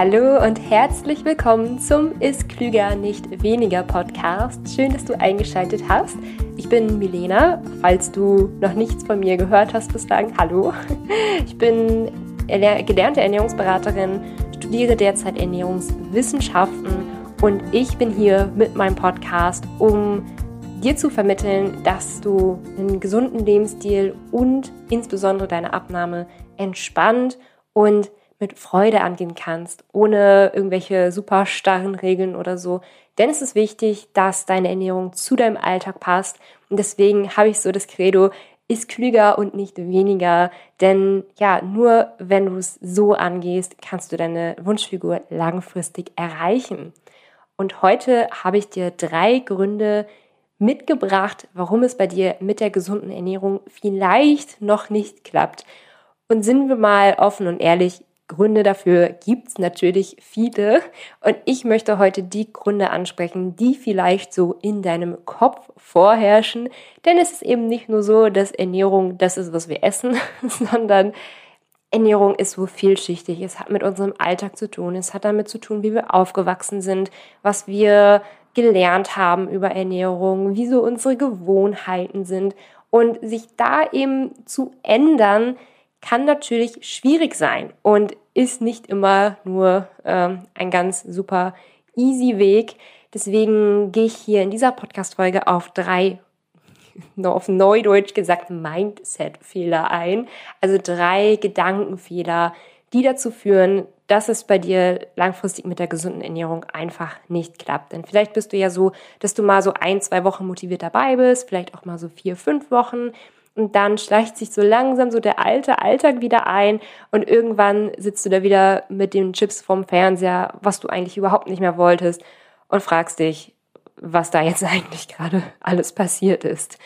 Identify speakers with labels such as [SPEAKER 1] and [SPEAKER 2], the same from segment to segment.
[SPEAKER 1] Hallo und herzlich willkommen zum Ist Klüger nicht weniger Podcast. Schön, dass du eingeschaltet hast. Ich bin Milena. Falls du noch nichts von mir gehört hast bislang, hallo. Ich bin gelernte Ernährungsberaterin, studiere derzeit Ernährungswissenschaften und ich bin hier mit meinem Podcast, um dir zu vermitteln, dass du einen gesunden Lebensstil und insbesondere deine Abnahme entspannt und mit Freude angehen kannst, ohne irgendwelche super starren Regeln oder so. Denn es ist wichtig, dass deine Ernährung zu deinem Alltag passt. Und deswegen habe ich so das Credo, ist klüger und nicht weniger. Denn ja, nur wenn du es so angehst, kannst du deine Wunschfigur langfristig erreichen. Und heute habe ich dir drei Gründe mitgebracht, warum es bei dir mit der gesunden Ernährung vielleicht noch nicht klappt. Und sind wir mal offen und ehrlich, Gründe dafür gibt's natürlich viele. Und ich möchte heute die Gründe ansprechen, die vielleicht so in deinem Kopf vorherrschen. Denn es ist eben nicht nur so, dass Ernährung das ist, was wir essen, sondern Ernährung ist so vielschichtig. Es hat mit unserem Alltag zu tun. Es hat damit zu tun, wie wir aufgewachsen sind, was wir gelernt haben über Ernährung, wie so unsere Gewohnheiten sind. Und sich da eben zu ändern, kann natürlich schwierig sein und ist nicht immer nur ähm, ein ganz super easy Weg. Deswegen gehe ich hier in dieser Podcast-Folge auf drei, auf Neudeutsch gesagt, Mindset-Fehler ein. Also drei Gedankenfehler, die dazu führen, dass es bei dir langfristig mit der gesunden Ernährung einfach nicht klappt. Denn vielleicht bist du ja so, dass du mal so ein, zwei Wochen motiviert dabei bist, vielleicht auch mal so vier, fünf Wochen und dann schleicht sich so langsam so der alte Alltag wieder ein und irgendwann sitzt du da wieder mit den Chips vorm Fernseher, was du eigentlich überhaupt nicht mehr wolltest und fragst dich, was da jetzt eigentlich gerade alles passiert ist.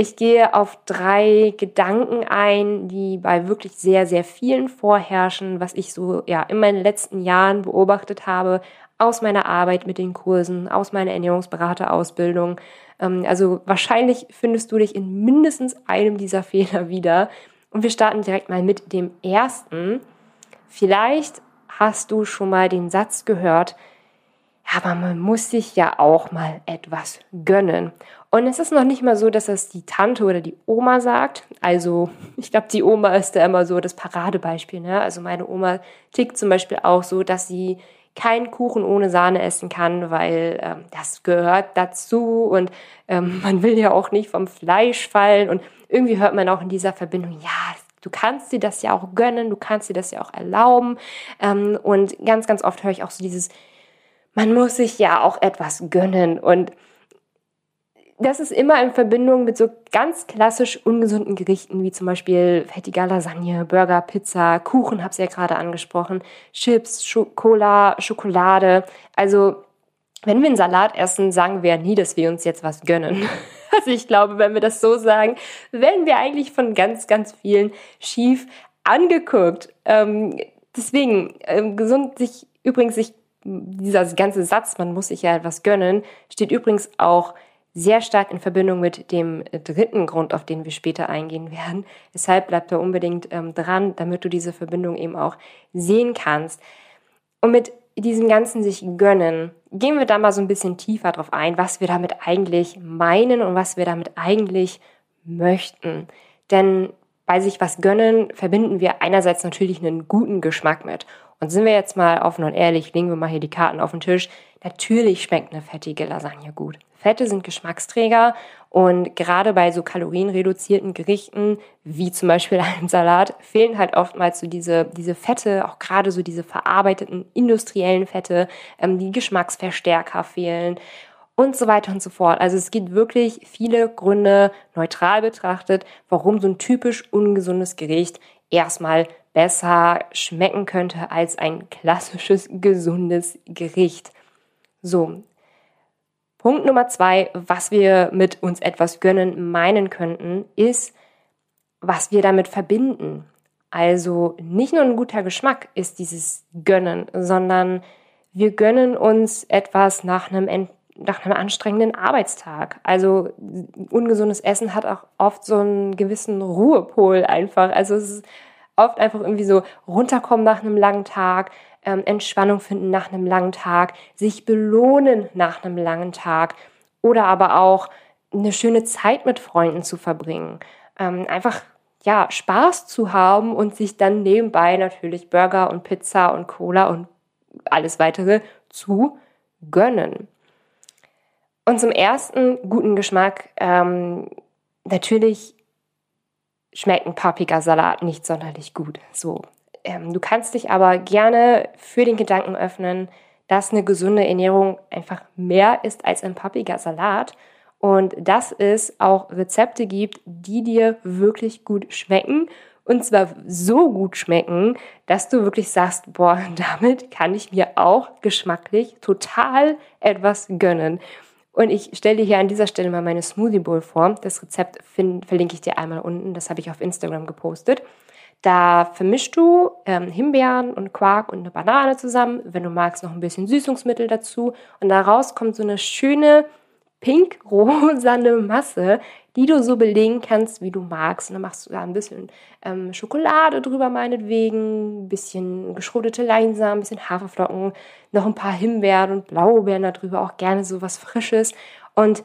[SPEAKER 1] Ich gehe auf drei Gedanken ein, die bei wirklich sehr, sehr vielen vorherrschen, was ich so ja in meinen letzten Jahren beobachtet habe, aus meiner Arbeit mit den Kursen, aus meiner Ernährungsberaterausbildung. Ähm, also wahrscheinlich findest du dich in mindestens einem dieser Fehler wieder. Und wir starten direkt mal mit dem ersten. Vielleicht hast du schon mal den Satz gehört, aber man muss sich ja auch mal etwas gönnen. Und es ist noch nicht mal so, dass das die Tante oder die Oma sagt. Also ich glaube, die Oma ist da immer so das Paradebeispiel. Ne? Also meine Oma tickt zum Beispiel auch so, dass sie keinen Kuchen ohne Sahne essen kann, weil ähm, das gehört dazu und ähm, man will ja auch nicht vom Fleisch fallen und irgendwie hört man auch in dieser Verbindung, ja, du kannst dir das ja auch gönnen, du kannst dir das ja auch erlauben. Ähm, und ganz, ganz oft höre ich auch so dieses, man muss sich ja auch etwas gönnen und das ist immer in Verbindung mit so ganz klassisch ungesunden Gerichten, wie zum Beispiel fettiger Lasagne, Burger, Pizza, Kuchen, hab's ja gerade angesprochen, Chips, Cola, Schokolade. Also, wenn wir einen Salat essen, sagen wir nie, dass wir uns jetzt was gönnen. Also ich glaube, wenn wir das so sagen, werden wir eigentlich von ganz, ganz vielen schief angeguckt. Ähm, deswegen, ähm, gesund sich übrigens sich dieser ganze Satz, man muss sich ja etwas gönnen, steht übrigens auch sehr stark in Verbindung mit dem dritten Grund, auf den wir später eingehen werden. Deshalb bleibt da unbedingt ähm, dran, damit du diese Verbindung eben auch sehen kannst. Und mit diesem Ganzen sich gönnen, gehen wir da mal so ein bisschen tiefer drauf ein, was wir damit eigentlich meinen und was wir damit eigentlich möchten. Denn bei sich was gönnen verbinden wir einerseits natürlich einen guten Geschmack mit. Und sind wir jetzt mal offen und ehrlich, legen wir mal hier die Karten auf den Tisch. Natürlich schmeckt eine fettige Lasagne gut. Fette sind Geschmacksträger und gerade bei so kalorienreduzierten Gerichten, wie zum Beispiel einem Salat, fehlen halt oftmals so diese, diese Fette, auch gerade so diese verarbeiteten industriellen Fette, ähm, die Geschmacksverstärker fehlen und so weiter und so fort. Also es gibt wirklich viele Gründe, neutral betrachtet, warum so ein typisch ungesundes Gericht erstmal besser schmecken könnte als ein klassisches gesundes Gericht. So. Punkt Nummer zwei, was wir mit uns etwas gönnen meinen könnten, ist, was wir damit verbinden. Also nicht nur ein guter Geschmack ist dieses Gönnen, sondern wir gönnen uns etwas nach einem, nach einem anstrengenden Arbeitstag. Also ungesundes Essen hat auch oft so einen gewissen Ruhepol einfach. Also es ist oft einfach irgendwie so runterkommen nach einem langen Tag, ähm, Entspannung finden nach einem langen Tag, sich belohnen nach einem langen Tag oder aber auch eine schöne Zeit mit Freunden zu verbringen. Ähm, einfach ja, Spaß zu haben und sich dann nebenbei natürlich Burger und Pizza und Cola und alles weitere zu gönnen. Und zum ersten guten Geschmack, ähm, natürlich schmeckt ein Paprikasalat nicht sonderlich gut. So, ähm, du kannst dich aber gerne für den Gedanken öffnen, dass eine gesunde Ernährung einfach mehr ist als ein Paprikasalat und dass es auch Rezepte gibt, die dir wirklich gut schmecken und zwar so gut schmecken, dass du wirklich sagst, boah, damit kann ich mir auch geschmacklich total etwas gönnen. Und ich stelle dir hier an dieser Stelle mal meine Smoothie Bowl vor. Das Rezept verlinke ich dir einmal unten. Das habe ich auf Instagram gepostet. Da vermischst du ähm, Himbeeren und Quark und eine Banane zusammen. Wenn du magst, noch ein bisschen Süßungsmittel dazu. Und daraus kommt so eine schöne pink-rosane Masse, die du so belegen kannst, wie du magst. Und dann machst du da ein bisschen ähm, Schokolade drüber, meinetwegen, ein bisschen geschrotete Leinsamen, ein bisschen Haferflocken, noch ein paar Himbeeren und Blaubeeren darüber, auch gerne so was Frisches. Und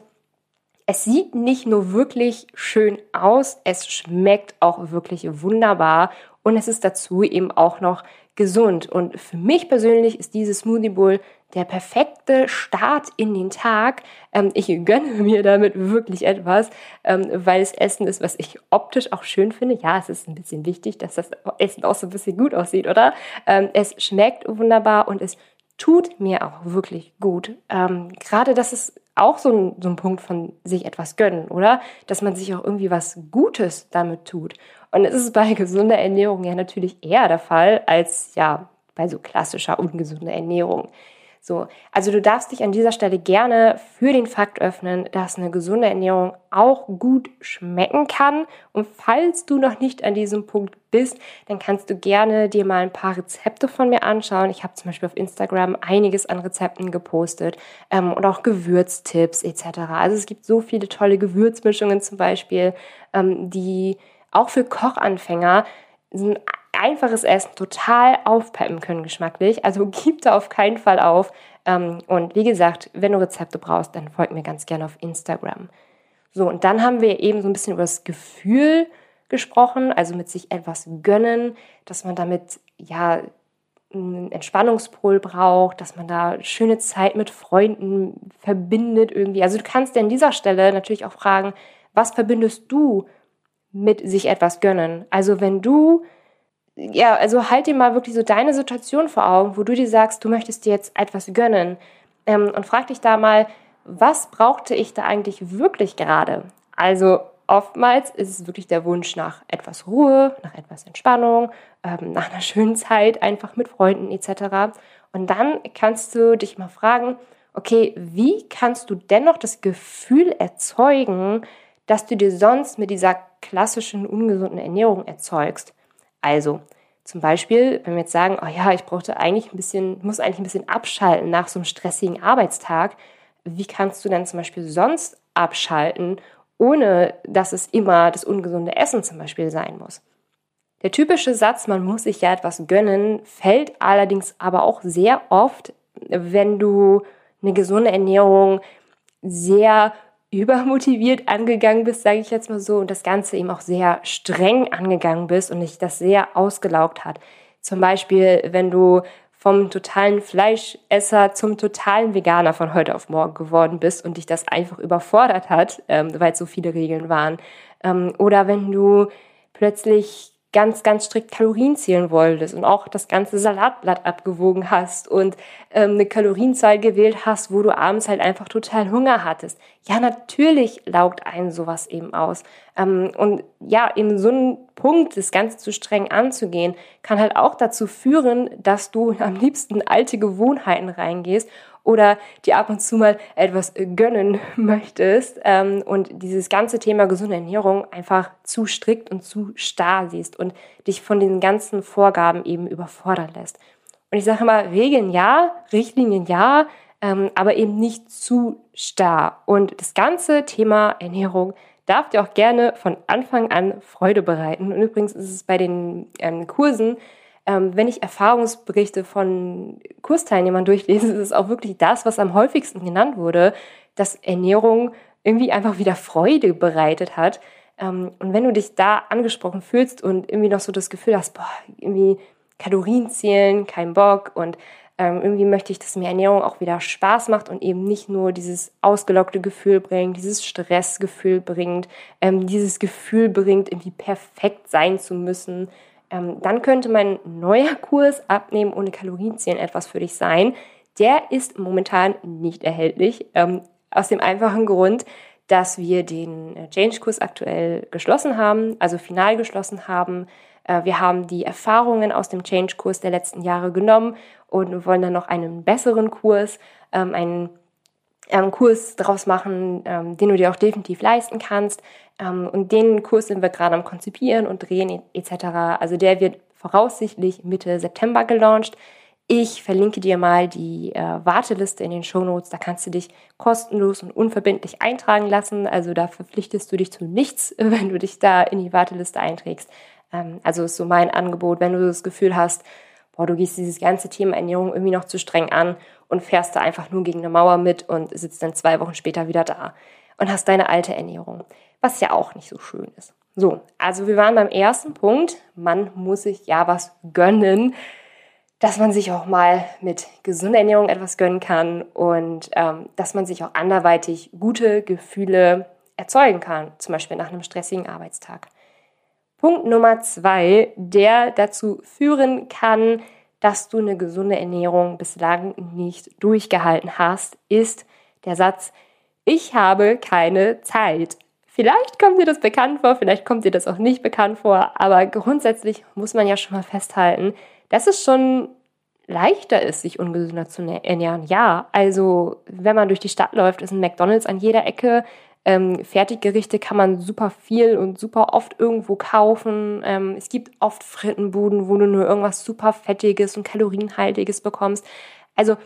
[SPEAKER 1] es sieht nicht nur wirklich schön aus, es schmeckt auch wirklich wunderbar und es ist dazu eben auch noch gesund. Und für mich persönlich ist dieses Smoothie Bowl der perfekte Start in den Tag. Ähm, ich gönne mir damit wirklich etwas, ähm, weil es Essen ist, was ich optisch auch schön finde. Ja, es ist ein bisschen wichtig, dass das Essen auch so ein bisschen gut aussieht, oder? Ähm, es schmeckt wunderbar und es tut mir auch wirklich gut. Ähm, gerade das ist auch so ein, so ein Punkt von sich etwas gönnen, oder? Dass man sich auch irgendwie was Gutes damit tut. Und es ist bei gesunder Ernährung ja natürlich eher der Fall als ja bei so klassischer ungesunder Ernährung. So, also du darfst dich an dieser Stelle gerne für den Fakt öffnen, dass eine gesunde Ernährung auch gut schmecken kann. Und falls du noch nicht an diesem Punkt bist, dann kannst du gerne dir mal ein paar Rezepte von mir anschauen. Ich habe zum Beispiel auf Instagram einiges an Rezepten gepostet ähm, und auch Gewürztipps etc. Also es gibt so viele tolle Gewürzmischungen zum Beispiel, ähm, die auch für Kochanfänger sind einfaches Essen total aufpeppen können geschmacklich. Also gib da auf keinen Fall auf. Ähm, und wie gesagt, wenn du Rezepte brauchst, dann folg mir ganz gerne auf Instagram. So, und dann haben wir eben so ein bisschen über das Gefühl gesprochen, also mit sich etwas gönnen, dass man damit ja einen Entspannungspol braucht, dass man da schöne Zeit mit Freunden verbindet irgendwie. Also du kannst dir an dieser Stelle natürlich auch fragen, was verbindest du mit sich etwas gönnen? Also wenn du ja, also halt dir mal wirklich so deine Situation vor Augen, wo du dir sagst, du möchtest dir jetzt etwas gönnen. Ähm, und frag dich da mal, was brauchte ich da eigentlich wirklich gerade? Also oftmals ist es wirklich der Wunsch nach etwas Ruhe, nach etwas Entspannung, ähm, nach einer schönen Zeit, einfach mit Freunden etc. Und dann kannst du dich mal fragen, okay, wie kannst du dennoch das Gefühl erzeugen, dass du dir sonst mit dieser klassischen ungesunden Ernährung erzeugst? Also zum Beispiel, wenn wir jetzt sagen, oh ja, ich brauchte eigentlich ein bisschen, muss eigentlich ein bisschen abschalten nach so einem stressigen Arbeitstag, wie kannst du denn zum Beispiel sonst abschalten, ohne dass es immer das ungesunde Essen zum Beispiel sein muss? Der typische Satz, man muss sich ja etwas gönnen, fällt allerdings aber auch sehr oft, wenn du eine gesunde Ernährung sehr übermotiviert angegangen bist, sage ich jetzt mal so, und das Ganze eben auch sehr streng angegangen bist und dich das sehr ausgelaugt hat. Zum Beispiel, wenn du vom totalen Fleischesser zum totalen Veganer von heute auf morgen geworden bist und dich das einfach überfordert hat, ähm, weil es so viele Regeln waren. Ähm, oder wenn du plötzlich ganz, ganz strikt Kalorien zählen wolltest und auch das ganze Salatblatt abgewogen hast und ähm, eine Kalorienzahl gewählt hast, wo du abends halt einfach total Hunger hattest. Ja, natürlich laugt einen sowas eben aus. Ähm, und ja, in so einem Punkt, das Ganze zu streng anzugehen, kann halt auch dazu führen, dass du am liebsten alte Gewohnheiten reingehst oder dir ab und zu mal etwas gönnen möchtest ähm, und dieses ganze Thema gesunde Ernährung einfach zu strikt und zu starr siehst und dich von den ganzen Vorgaben eben überfordern lässt. Und ich sage immer, Regeln ja, Richtlinien ja, ähm, aber eben nicht zu starr. Und das ganze Thema Ernährung darf dir auch gerne von Anfang an Freude bereiten. Und übrigens ist es bei den ähm, Kursen, ähm, wenn ich Erfahrungsberichte von Kursteilnehmern durchlese, ist es auch wirklich das, was am häufigsten genannt wurde, dass Ernährung irgendwie einfach wieder Freude bereitet hat. Ähm, und wenn du dich da angesprochen fühlst und irgendwie noch so das Gefühl hast, boah, irgendwie Kalorien zählen, kein Bock und ähm, irgendwie möchte ich, dass mir Ernährung auch wieder Spaß macht und eben nicht nur dieses ausgelockte Gefühl bringt, dieses Stressgefühl bringt, ähm, dieses Gefühl bringt, irgendwie perfekt sein zu müssen, ähm, dann könnte mein neuer Kurs Abnehmen ohne Kalorienzählen etwas für dich sein. Der ist momentan nicht erhältlich, ähm, aus dem einfachen Grund, dass wir den äh, Change-Kurs aktuell geschlossen haben, also final geschlossen haben. Äh, wir haben die Erfahrungen aus dem Change-Kurs der letzten Jahre genommen und wollen dann noch einen besseren Kurs, ähm, einen ähm, Kurs daraus machen, ähm, den du dir auch definitiv leisten kannst. Ähm, und den Kurs sind wir gerade am Konzipieren und drehen etc. Also der wird voraussichtlich Mitte September gelauncht. Ich verlinke dir mal die äh, Warteliste in den Show Notes. Da kannst du dich kostenlos und unverbindlich eintragen lassen. Also da verpflichtest du dich zu nichts, wenn du dich da in die Warteliste einträgst. Ähm, also ist so mein Angebot, wenn du das Gefühl hast, boah, du gehst dieses ganze Thema Ernährung irgendwie noch zu streng an und fährst da einfach nur gegen eine Mauer mit und sitzt dann zwei Wochen später wieder da und hast deine alte Ernährung, was ja auch nicht so schön ist. So, also wir waren beim ersten Punkt, man muss sich ja was gönnen, dass man sich auch mal mit gesunder Ernährung etwas gönnen kann und ähm, dass man sich auch anderweitig gute Gefühle erzeugen kann, zum Beispiel nach einem stressigen Arbeitstag. Punkt Nummer zwei, der dazu führen kann, dass du eine gesunde Ernährung bislang nicht durchgehalten hast, ist der Satz, ich habe keine Zeit. Vielleicht kommt dir das bekannt vor, vielleicht kommt dir das auch nicht bekannt vor, aber grundsätzlich muss man ja schon mal festhalten, dass es schon leichter ist, sich ungesünder zu ernähren. Ja, also wenn man durch die Stadt läuft, ist ein McDonald's an jeder Ecke, ähm, Fertiggerichte kann man super viel und super oft irgendwo kaufen. Ähm, es gibt oft Frittenbuden, wo du nur irgendwas super Fettiges und Kalorienhaltiges bekommst. Also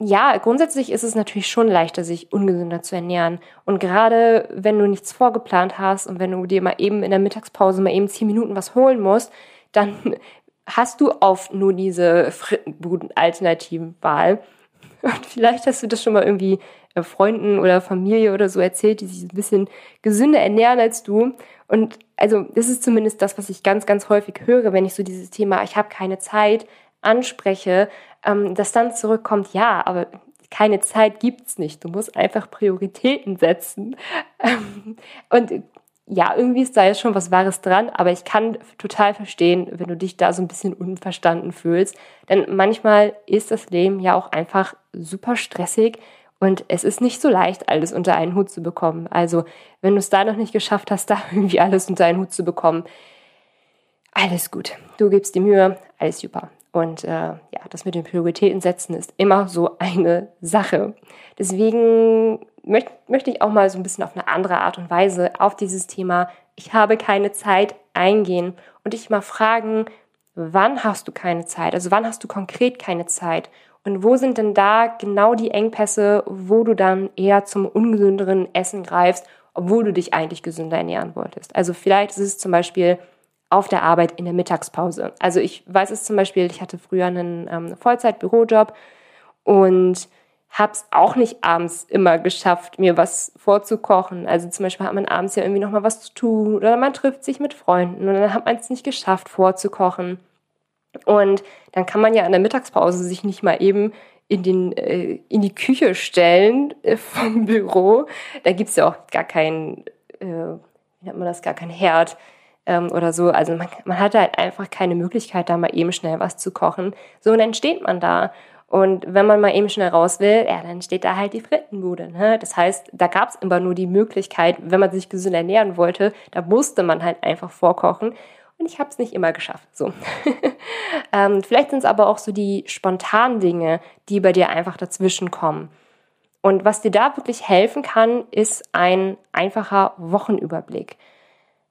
[SPEAKER 1] ja, grundsätzlich ist es natürlich schon leichter, sich ungesünder zu ernähren. Und gerade wenn du nichts vorgeplant hast und wenn du dir mal eben in der Mittagspause mal eben zehn Minuten was holen musst, dann hast du oft nur diese Frittenbuden-Alternativen-Wahl. Und vielleicht hast du das schon mal irgendwie Freunden oder Familie oder so erzählt, die sich ein bisschen gesünder ernähren als du. Und also das ist zumindest das, was ich ganz, ganz häufig höre, wenn ich so dieses Thema, ich habe keine Zeit, anspreche, ähm, dass dann zurückkommt, ja, aber keine Zeit gibt's nicht. Du musst einfach Prioritäten setzen. und ja, irgendwie ist da jetzt schon was Wahres dran, aber ich kann total verstehen, wenn du dich da so ein bisschen unverstanden fühlst. Denn manchmal ist das Leben ja auch einfach super stressig und es ist nicht so leicht, alles unter einen Hut zu bekommen. Also, wenn du es da noch nicht geschafft hast, da irgendwie alles unter einen Hut zu bekommen, alles gut. Du gibst die Mühe, alles super. Und äh, ja, das mit den Prioritäten setzen ist immer so eine Sache. Deswegen möcht, möchte ich auch mal so ein bisschen auf eine andere Art und Weise auf dieses Thema, ich habe keine Zeit eingehen und dich mal fragen, wann hast du keine Zeit? Also wann hast du konkret keine Zeit? Und wo sind denn da genau die Engpässe, wo du dann eher zum ungesünderen Essen greifst, obwohl du dich eigentlich gesünder ernähren wolltest? Also vielleicht ist es zum Beispiel auf der Arbeit in der Mittagspause. Also ich weiß es zum Beispiel, ich hatte früher einen ähm, Vollzeit-Bürojob und habe es auch nicht abends immer geschafft, mir was vorzukochen. Also zum Beispiel hat man abends ja irgendwie noch mal was zu tun oder man trifft sich mit Freunden und dann hat man es nicht geschafft, vorzukochen. Und dann kann man ja in der Mittagspause sich nicht mal eben in, den, äh, in die Küche stellen äh, vom Büro. Da gibt's ja auch gar keinen, äh, wie nennt man das, gar keinen Herd ähm, oder so. Also man, man hat halt einfach keine Möglichkeit, da mal eben schnell was zu kochen. So, und dann steht man da. Und wenn man mal eben schnell raus will, ja, dann steht da halt die Frittenbude. Ne? Das heißt, da gab es immer nur die Möglichkeit, wenn man sich gesund ernähren wollte, da musste man halt einfach vorkochen. Und ich habe es nicht immer geschafft. So. ähm, vielleicht sind es aber auch so die spontanen Dinge, die bei dir einfach dazwischen kommen. Und was dir da wirklich helfen kann, ist ein einfacher Wochenüberblick.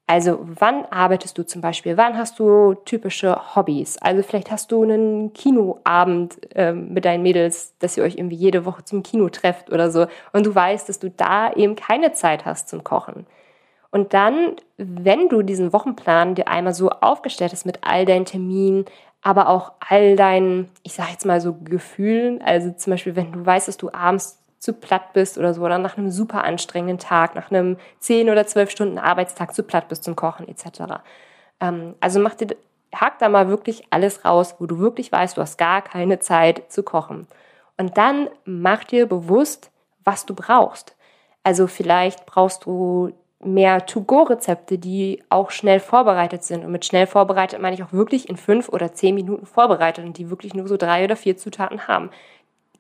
[SPEAKER 1] Also wann arbeitest du zum Beispiel? Wann hast du typische Hobbys? Also vielleicht hast du einen Kinoabend ähm, mit deinen Mädels, dass ihr euch irgendwie jede Woche zum Kino trefft oder so. Und du weißt, dass du da eben keine Zeit hast zum Kochen. Und dann, wenn du diesen Wochenplan dir einmal so aufgestellt hast mit all deinen Terminen, aber auch all deinen, ich sag jetzt mal so Gefühlen, also zum Beispiel, wenn du weißt, dass du abends zu platt bist oder so, oder nach einem super anstrengenden Tag, nach einem 10 oder 12 Stunden Arbeitstag zu platt bist zum Kochen etc. Ähm, also mach dir, hack da mal wirklich alles raus, wo du wirklich weißt, du hast gar keine Zeit zu kochen. Und dann mach dir bewusst, was du brauchst. Also vielleicht brauchst du mehr To-Go-Rezepte, die auch schnell vorbereitet sind. Und mit schnell vorbereitet meine ich auch wirklich in fünf oder zehn Minuten vorbereitet und die wirklich nur so drei oder vier Zutaten haben.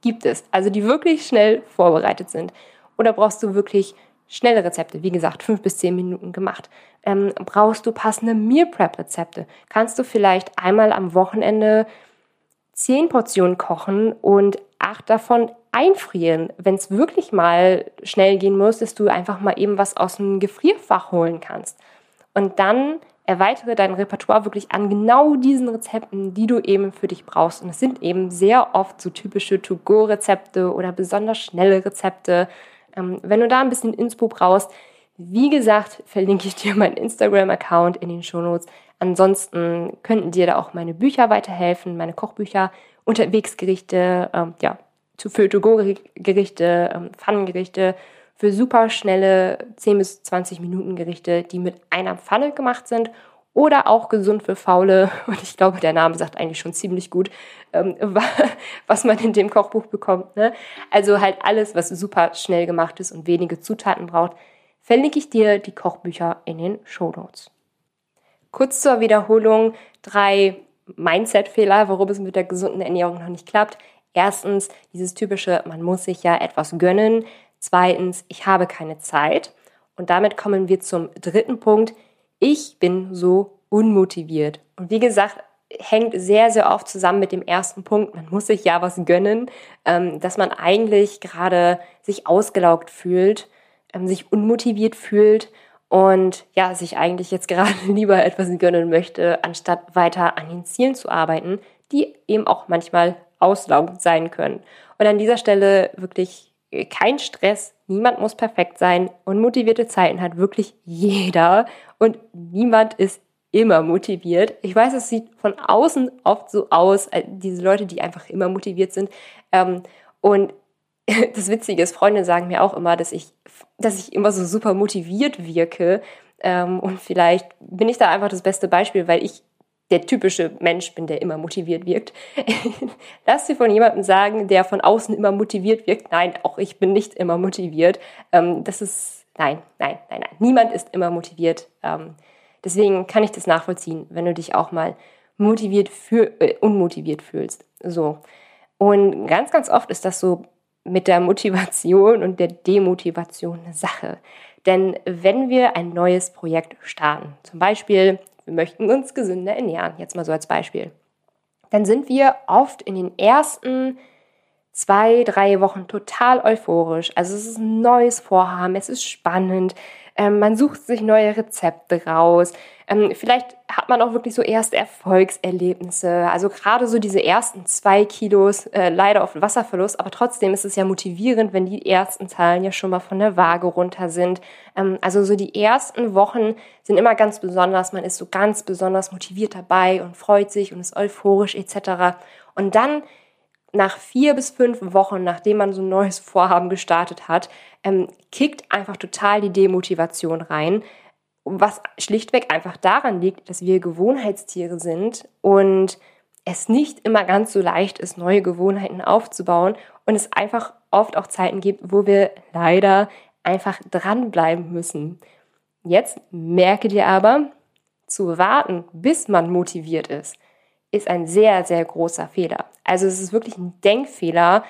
[SPEAKER 1] Gibt es. Also die wirklich schnell vorbereitet sind. Oder brauchst du wirklich schnelle Rezepte, wie gesagt, fünf bis zehn Minuten gemacht. Ähm, brauchst du passende Meal Prep Rezepte? Kannst du vielleicht einmal am Wochenende zehn Portionen kochen und acht davon einfrieren, wenn es wirklich mal schnell gehen muss, dass du einfach mal eben was aus dem Gefrierfach holen kannst. Und dann erweitere dein Repertoire wirklich an genau diesen Rezepten, die du eben für dich brauchst. Und es sind eben sehr oft so typische To-Go-Rezepte oder besonders schnelle Rezepte. Ähm, wenn du da ein bisschen Inspo brauchst, wie gesagt, verlinke ich dir meinen Instagram-Account in den Shownotes. Ansonsten könnten dir da auch meine Bücher weiterhelfen, meine Kochbücher, Unterwegsgerichte, ähm, ja, To-Go-Gerichte, ähm, Pfannengerichte, für super schnelle 10 bis 20 Minuten Gerichte, die mit einer Pfanne gemacht sind oder auch gesund für Faule. Und ich glaube, der Name sagt eigentlich schon ziemlich gut, ähm, was man in dem Kochbuch bekommt. Ne? Also halt alles, was super schnell gemacht ist und wenige Zutaten braucht, verlinke ich dir die Kochbücher in den Show Notes. Kurz zur Wiederholung drei Mindset-Fehler, warum es mit der gesunden Ernährung noch nicht klappt. Erstens, dieses typische, man muss sich ja etwas gönnen. Zweitens, ich habe keine Zeit. Und damit kommen wir zum dritten Punkt. Ich bin so unmotiviert. Und wie gesagt, hängt sehr, sehr oft zusammen mit dem ersten Punkt. Man muss sich ja was gönnen, ähm, dass man eigentlich gerade sich ausgelaugt fühlt, ähm, sich unmotiviert fühlt und ja, sich eigentlich jetzt gerade lieber etwas gönnen möchte, anstatt weiter an den Zielen zu arbeiten, die eben auch manchmal auslaugend sein können. Und an dieser Stelle wirklich kein Stress, niemand muss perfekt sein. Unmotivierte Zeiten hat wirklich jeder und niemand ist immer motiviert. Ich weiß, es sieht von außen oft so aus, äh, diese Leute, die einfach immer motiviert sind. Ähm, und das Witzige ist, Freunde sagen mir auch immer, dass ich, dass ich immer so super motiviert wirke. Ähm, und vielleicht bin ich da einfach das beste Beispiel, weil ich der typische Mensch bin, der immer motiviert wirkt. Lass dir von jemandem sagen, der von außen immer motiviert wirkt. Nein, auch ich bin nicht immer motiviert. Ähm, das ist, nein, nein, nein, nein. Niemand ist immer motiviert. Ähm, deswegen kann ich das nachvollziehen, wenn du dich auch mal motiviert für, äh, unmotiviert fühlst. So. Und ganz, ganz oft ist das so mit der Motivation und der Demotivation eine Sache. Denn wenn wir ein neues Projekt starten, zum Beispiel wir möchten uns gesünder ernähren, jetzt mal so als Beispiel, dann sind wir oft in den ersten zwei, drei Wochen total euphorisch. Also es ist ein neues Vorhaben, es ist spannend, ähm, man sucht sich neue Rezepte raus. Ähm, vielleicht hat man auch wirklich so erste Erfolgserlebnisse. Also gerade so diese ersten zwei Kilos, äh, leider auf Wasserverlust, aber trotzdem ist es ja motivierend, wenn die ersten Zahlen ja schon mal von der Waage runter sind. Ähm, also so die ersten Wochen sind immer ganz besonders. Man ist so ganz besonders motiviert dabei und freut sich und ist euphorisch etc. Und dann nach vier bis fünf Wochen, nachdem man so ein neues Vorhaben gestartet hat, ähm, kickt einfach total die Demotivation rein, was schlichtweg einfach daran liegt, dass wir Gewohnheitstiere sind und es nicht immer ganz so leicht ist, neue Gewohnheiten aufzubauen und es einfach oft auch Zeiten gibt, wo wir leider einfach dranbleiben müssen. Jetzt merke dir aber, zu warten, bis man motiviert ist, ist ein sehr, sehr großer Fehler. Also es ist wirklich ein Denkfehler,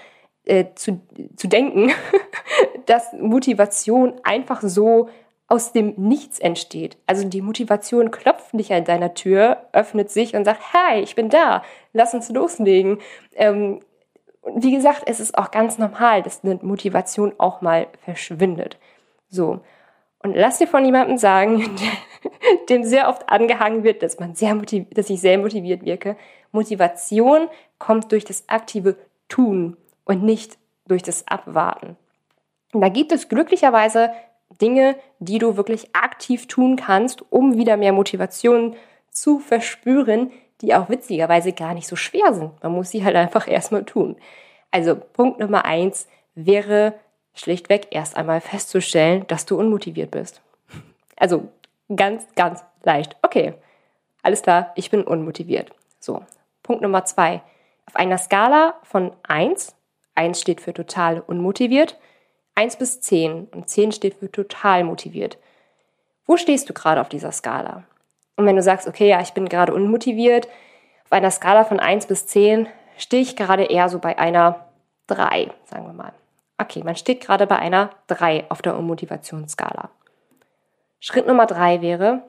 [SPEAKER 1] äh, zu, zu denken, dass Motivation einfach so aus dem Nichts entsteht. Also die Motivation klopft nicht an deiner Tür, öffnet sich und sagt, hi, ich bin da, lass uns loslegen. Ähm, wie gesagt, es ist auch ganz normal, dass eine Motivation auch mal verschwindet. So. Und lass dir von jemandem sagen, dem sehr oft angehangen wird, dass man sehr dass ich sehr motiviert wirke. Motivation kommt durch das aktive Tun und nicht durch das Abwarten. Da gibt es glücklicherweise Dinge, die du wirklich aktiv tun kannst, um wieder mehr Motivation zu verspüren, die auch witzigerweise gar nicht so schwer sind. Man muss sie halt einfach erstmal tun. Also Punkt Nummer eins wäre schlichtweg erst einmal festzustellen, dass du unmotiviert bist. Also ganz, ganz leicht. Okay, alles klar, ich bin unmotiviert. So, Punkt Nummer zwei. Auf einer Skala von eins, eins steht für total unmotiviert, eins bis zehn und zehn steht für total motiviert. Wo stehst du gerade auf dieser Skala? Und wenn du sagst, okay, ja, ich bin gerade unmotiviert, auf einer Skala von 1 bis 10 stehe ich gerade eher so bei einer 3, sagen wir mal. Okay, man steht gerade bei einer 3 auf der Unmotivationsskala. Schritt Nummer 3 wäre,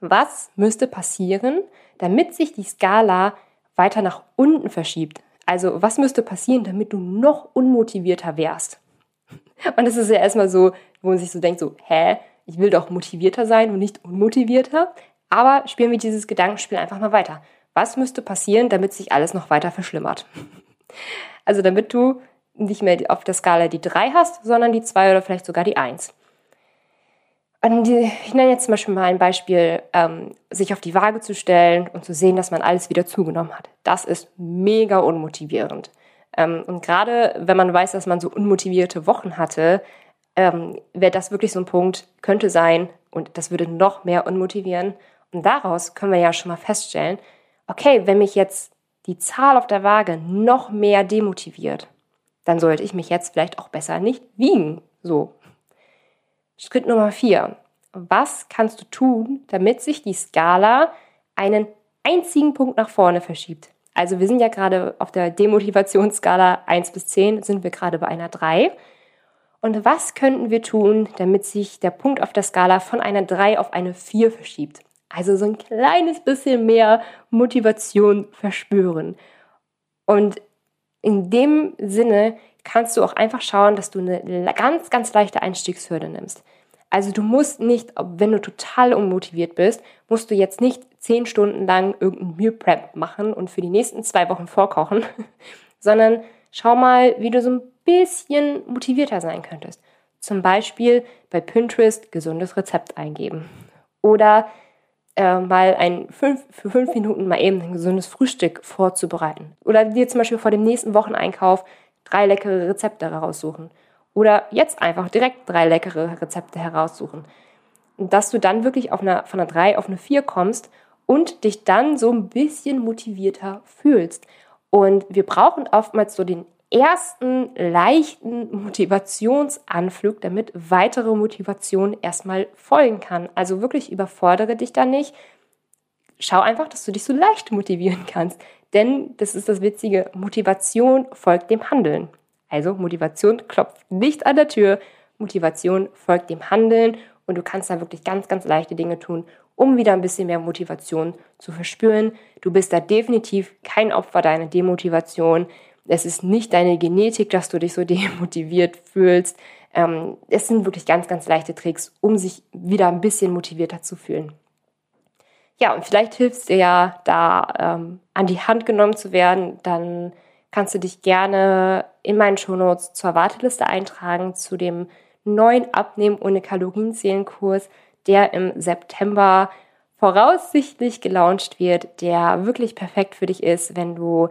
[SPEAKER 1] was müsste passieren, damit sich die Skala weiter nach unten verschiebt? Also, was müsste passieren, damit du noch unmotivierter wärst? Und das ist ja erstmal so, wo man sich so denkt, so, hä, ich will doch motivierter sein und nicht unmotivierter. Aber spielen wir dieses Gedankenspiel einfach mal weiter. Was müsste passieren, damit sich alles noch weiter verschlimmert? Also damit du nicht mehr auf der Skala die 3 hast, sondern die 2 oder vielleicht sogar die 1. Und ich nenne jetzt zum Beispiel mal ein Beispiel, ähm, sich auf die Waage zu stellen und zu sehen, dass man alles wieder zugenommen hat. Das ist mega unmotivierend. Ähm, und gerade wenn man weiß, dass man so unmotivierte Wochen hatte, ähm, wäre das wirklich so ein Punkt, könnte sein, und das würde noch mehr unmotivieren. Und daraus können wir ja schon mal feststellen, okay, wenn mich jetzt die Zahl auf der Waage noch mehr demotiviert, dann sollte ich mich jetzt vielleicht auch besser nicht wiegen. So. Schritt Nummer vier. Was kannst du tun, damit sich die Skala einen einzigen Punkt nach vorne verschiebt? Also wir sind ja gerade auf der Demotivationsskala 1 bis 10, sind wir gerade bei einer 3. Und was könnten wir tun, damit sich der Punkt auf der Skala von einer 3 auf eine 4 verschiebt? Also so ein kleines bisschen mehr Motivation verspüren. Und in dem Sinne kannst du auch einfach schauen, dass du eine ganz, ganz leichte Einstiegshürde nimmst. Also du musst nicht, wenn du total unmotiviert bist, musst du jetzt nicht zehn Stunden lang irgendein Meal Prep machen und für die nächsten zwei Wochen vorkochen, sondern schau mal, wie du so ein bisschen motivierter sein könntest. Zum Beispiel bei Pinterest gesundes Rezept eingeben. Oder äh, mal ein fünf, für fünf Minuten mal eben ein gesundes Frühstück vorzubereiten. Oder dir zum Beispiel vor dem nächsten Wocheneinkauf drei leckere Rezepte heraussuchen. Oder jetzt einfach direkt drei leckere Rezepte heraussuchen. Und dass du dann wirklich auf einer, von einer 3 auf eine 4 kommst und dich dann so ein bisschen motivierter fühlst. Und wir brauchen oftmals so den ersten leichten Motivationsanflug, damit weitere Motivation erstmal folgen kann. Also wirklich überfordere dich da nicht. Schau einfach, dass du dich so leicht motivieren kannst. Denn das ist das Witzige, Motivation folgt dem Handeln. Also Motivation klopft nicht an der Tür, Motivation folgt dem Handeln und du kannst da wirklich ganz, ganz leichte Dinge tun, um wieder ein bisschen mehr Motivation zu verspüren. Du bist da definitiv kein Opfer deiner Demotivation. Es ist nicht deine Genetik, dass du dich so demotiviert fühlst. Ähm, es sind wirklich ganz, ganz leichte Tricks, um sich wieder ein bisschen motivierter zu fühlen. Ja, und vielleicht hilft dir ja, da ähm, an die Hand genommen zu werden, dann kannst du dich gerne in meinen Shownotes zur Warteliste eintragen zu dem neuen Abnehmen ohne Kalorienzählen-Kurs, der im September voraussichtlich gelauncht wird, der wirklich perfekt für dich ist, wenn du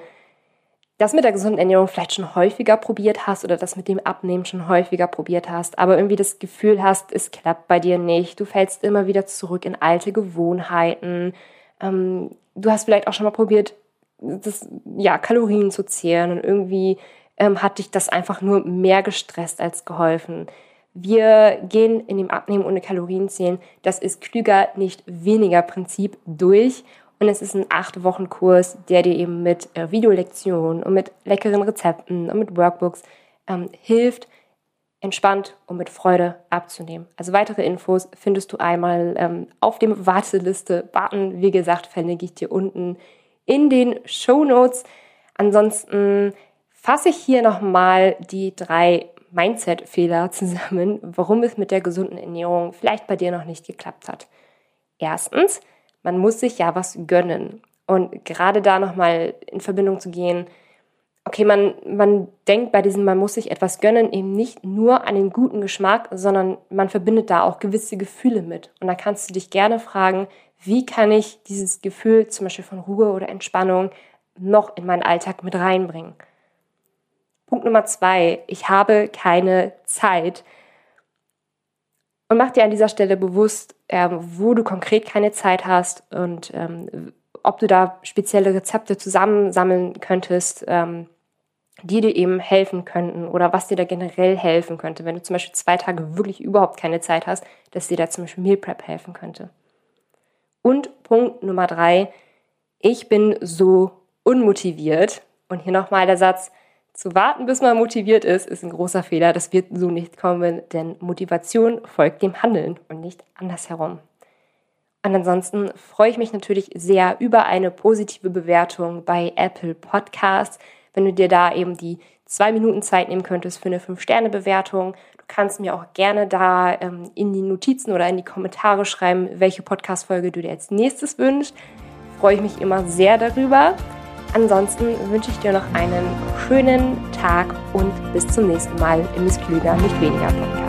[SPEAKER 1] das mit der gesunden Ernährung vielleicht schon häufiger probiert hast oder das mit dem Abnehmen schon häufiger probiert hast, aber irgendwie das Gefühl hast, es klappt bei dir nicht, du fällst immer wieder zurück in alte Gewohnheiten, ähm, du hast vielleicht auch schon mal probiert, das, ja, Kalorien zu zehren und irgendwie ähm, hat dich das einfach nur mehr gestresst als geholfen. Wir gehen in dem Abnehmen ohne Kalorien zählen, das ist klüger, nicht weniger Prinzip durch. Und es ist ein acht Wochen Kurs, der dir eben mit äh, Videolektionen und mit leckeren Rezepten und mit Workbooks ähm, hilft, entspannt und mit Freude abzunehmen. Also weitere Infos findest du einmal ähm, auf dem Warteliste-Button. Wie gesagt, verlinke ich dir unten in den Show Notes. Ansonsten fasse ich hier nochmal die drei Mindset-Fehler zusammen, warum es mit der gesunden Ernährung vielleicht bei dir noch nicht geklappt hat. Erstens, man muss sich ja was gönnen. Und gerade da nochmal in Verbindung zu gehen, okay, man, man denkt bei diesem, man muss sich etwas gönnen, eben nicht nur an den guten Geschmack, sondern man verbindet da auch gewisse Gefühle mit. Und da kannst du dich gerne fragen, wie kann ich dieses Gefühl zum Beispiel von Ruhe oder Entspannung noch in meinen Alltag mit reinbringen? Punkt Nummer zwei, ich habe keine Zeit. Und mach dir an dieser Stelle bewusst, äh, wo du konkret keine Zeit hast und ähm, ob du da spezielle Rezepte zusammensammeln könntest, ähm, die dir eben helfen könnten oder was dir da generell helfen könnte, wenn du zum Beispiel zwei Tage wirklich überhaupt keine Zeit hast, dass dir da zum Beispiel Meal Prep helfen könnte. Und Punkt Nummer drei, ich bin so unmotiviert. Und hier nochmal der Satz, zu warten, bis man motiviert ist, ist ein großer Fehler. Das wird so nicht kommen, denn Motivation folgt dem Handeln und nicht andersherum. Und ansonsten freue ich mich natürlich sehr über eine positive Bewertung bei Apple Podcasts wenn du dir da eben die zwei Minuten Zeit nehmen könntest für eine Fünf-Sterne-Bewertung. Du kannst mir auch gerne da ähm, in die Notizen oder in die Kommentare schreiben, welche Podcast-Folge du dir als nächstes wünschst. Freue ich mich immer sehr darüber. Ansonsten wünsche ich dir noch einen schönen Tag und bis zum nächsten Mal im Ist Klüger, nicht weniger Podcast.